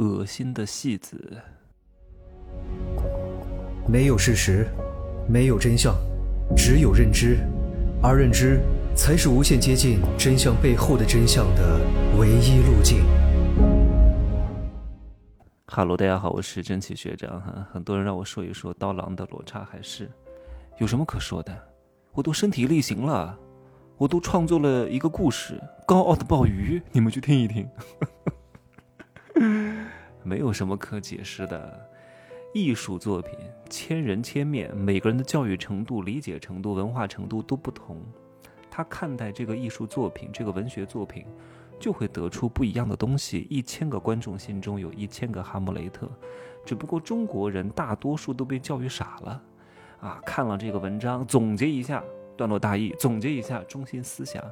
恶心的戏子。没有事实，没有真相，只有认知，而认知才是无限接近真相背后的真相的唯一路径。哈喽，大家好，我是真奇学长哈。很多人让我说一说刀郎的《罗刹海市》，有什么可说的？我都身体力行了，我都创作了一个故事《高傲的鲍鱼》，你们去听一听。没有什么可解释的，艺术作品千人千面，每个人的教育程度、理解程度、文化程度都不同，他看待这个艺术作品、这个文学作品，就会得出不一样的东西。一千个观众心中有一千个哈姆雷特，只不过中国人大多数都被教育傻了。啊，看了这个文章，总结一下段落大意，总结一下中心思想。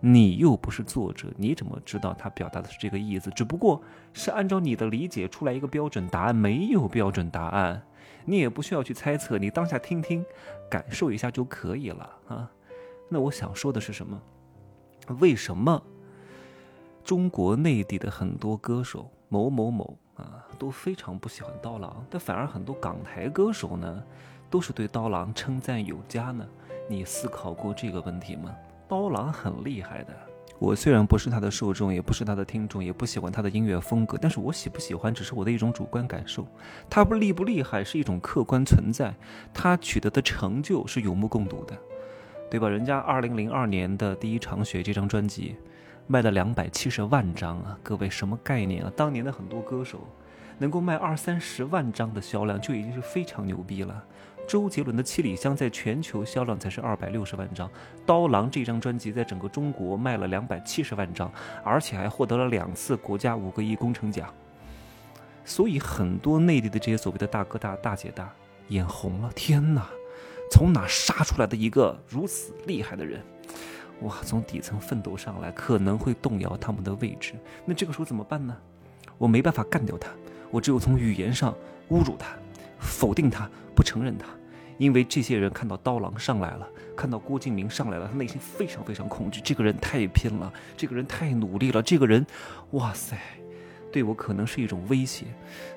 你又不是作者，你怎么知道他表达的是这个意思？只不过是按照你的理解出来一个标准答案，没有标准答案，你也不需要去猜测，你当下听听，感受一下就可以了啊。那我想说的是什么？为什么中国内地的很多歌手某某某啊都非常不喜欢刀郎，但反而很多港台歌手呢？都是对刀郎称赞有加呢，你思考过这个问题吗？刀郎很厉害的，我虽然不是他的受众，也不是他的听众，也不喜欢他的音乐风格，但是我喜不喜欢只是我的一种主观感受。他不厉不厉害是一种客观存在，他取得的成就是有目共睹的，对吧？人家二零零二年的第一场雪这张专辑卖了两百七十万张啊，各位什么概念啊？当年的很多歌手能够卖二三十万张的销量就已经是非常牛逼了。周杰伦的《七里香》在全球销量才是二百六十万张，刀郎这张专辑在整个中国卖了两百七十万张，而且还获得了两次国家五个亿工程奖。所以很多内地的这些所谓的大哥大、大姐大眼红了，天哪，从哪杀出来的一个如此厉害的人？哇，从底层奋斗上来，可能会动摇他们的位置。那这个时候怎么办呢？我没办法干掉他，我只有从语言上侮辱他。否定他，不承认他，因为这些人看到刀郎上来了，看到郭敬明上来了，他内心非常非常恐惧。这个人太拼了，这个人太努力了，这个人，哇塞，对我可能是一种威胁，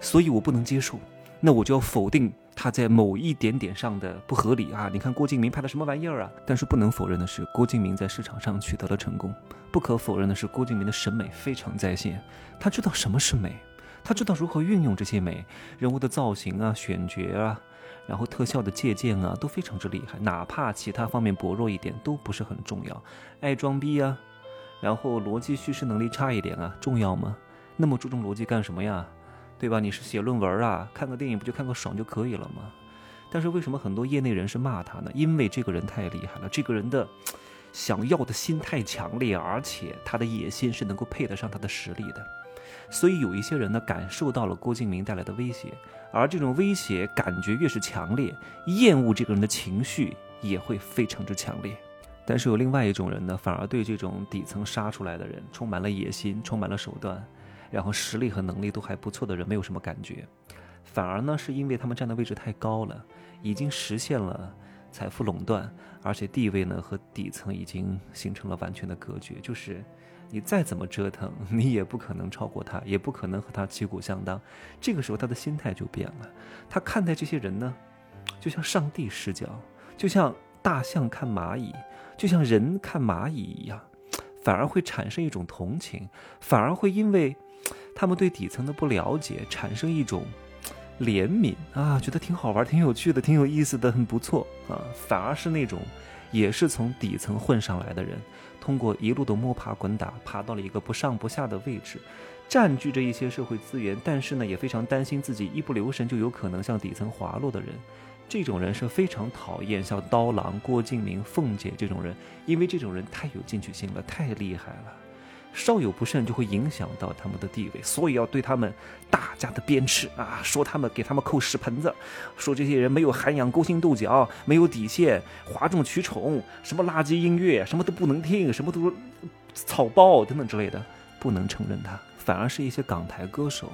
所以我不能接受。那我就要否定他在某一点点上的不合理啊！你看郭敬明拍的什么玩意儿啊？但是不能否认的是，郭敬明在市场上取得了成功。不可否认的是，郭敬明的审美非常在线，他知道什么是美。他知道如何运用这些美人物的造型啊、选角啊，然后特效的借鉴啊，都非常之厉害。哪怕其他方面薄弱一点，都不是很重要。爱装逼啊，然后逻辑叙事能力差一点啊，重要吗？那么注重逻辑干什么呀？对吧？你是写论文啊？看个电影不就看个爽就可以了吗？但是为什么很多业内人士骂他呢？因为这个人太厉害了，这个人的想要的心太强烈，而且他的野心是能够配得上他的实力的。所以有一些人呢，感受到了郭敬明带来的威胁，而这种威胁感觉越是强烈，厌恶这个人的情绪也会非常之强烈。但是有另外一种人呢，反而对这种底层杀出来的人，充满了野心，充满了手段，然后实力和能力都还不错的人，没有什么感觉，反而呢，是因为他们站的位置太高了，已经实现了财富垄断，而且地位呢和底层已经形成了完全的隔绝，就是。你再怎么折腾，你也不可能超过他，也不可能和他旗鼓相当。这个时候，他的心态就变了。他看待这些人呢，就像上帝视角，就像大象看蚂蚁，就像人看蚂蚁一样，反而会产生一种同情，反而会因为他们对底层的不了解，产生一种怜悯啊，觉得挺好玩、挺有趣的、挺有意思的，很不错啊。反而是那种也是从底层混上来的人。通过一路的摸爬滚打，爬到了一个不上不下的位置，占据着一些社会资源，但是呢，也非常担心自己一不留神就有可能向底层滑落的人。这种人是非常讨厌像刀郎、郭敬明、凤姐这种人，因为这种人太有进取心了，太厉害了。稍有不慎就会影响到他们的地位，所以要对他们大加的鞭笞啊！说他们给他们扣屎盆子，说这些人没有涵养、勾心斗角、没有底线、哗众取宠，什么垃圾音乐，什么都不能听，什么都是草包等等之类的，不能承认他。反而是一些港台歌手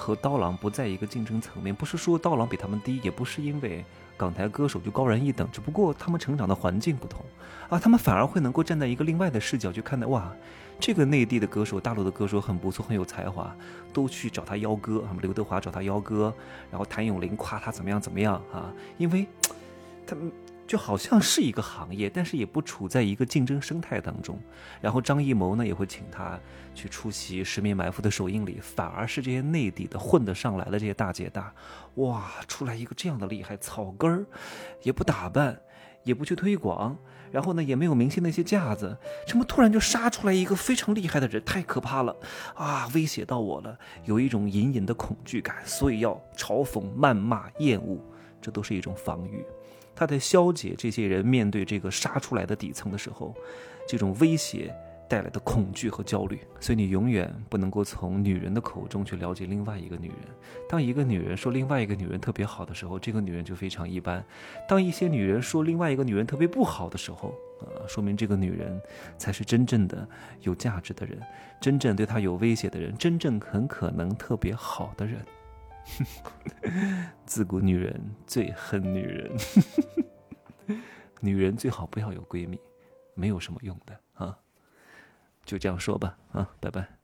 和刀郎不在一个竞争层面，不是说刀郎比他们低，也不是因为港台歌手就高人一等，只不过他们成长的环境不同，啊，他们反而会能够站在一个另外的视角去看待，哇，这个内地的歌手、大陆的歌手很不错，很有才华，都去找他邀歌，啊，刘德华找他邀歌，然后谭咏麟夸他怎么样怎么样啊，因为，他们。就好像是一个行业，但是也不处在一个竞争生态当中。然后张艺谋呢也会请他去出席《十面埋伏》的首映礼，反而是这些内地的混得上来的这些大姐大，哇，出来一个这样的厉害草根儿，也不打扮，也不去推广，然后呢也没有明星那些架子，怎么突然就杀出来一个非常厉害的人？太可怕了啊！威胁到我了，有一种隐隐的恐惧感，所以要嘲讽、谩骂、厌恶，这都是一种防御。他在消解这些人面对这个杀出来的底层的时候，这种威胁带来的恐惧和焦虑。所以你永远不能够从女人的口中去了解另外一个女人。当一个女人说另外一个女人特别好的时候，这个女人就非常一般；当一些女人说另外一个女人特别不好的时候，呃，说明这个女人才是真正的有价值的人，真正对她有威胁的人，真正很可能特别好的人。自古女人最恨女人，女人最好不要有闺蜜，没有什么用的啊。就这样说吧，啊，拜拜。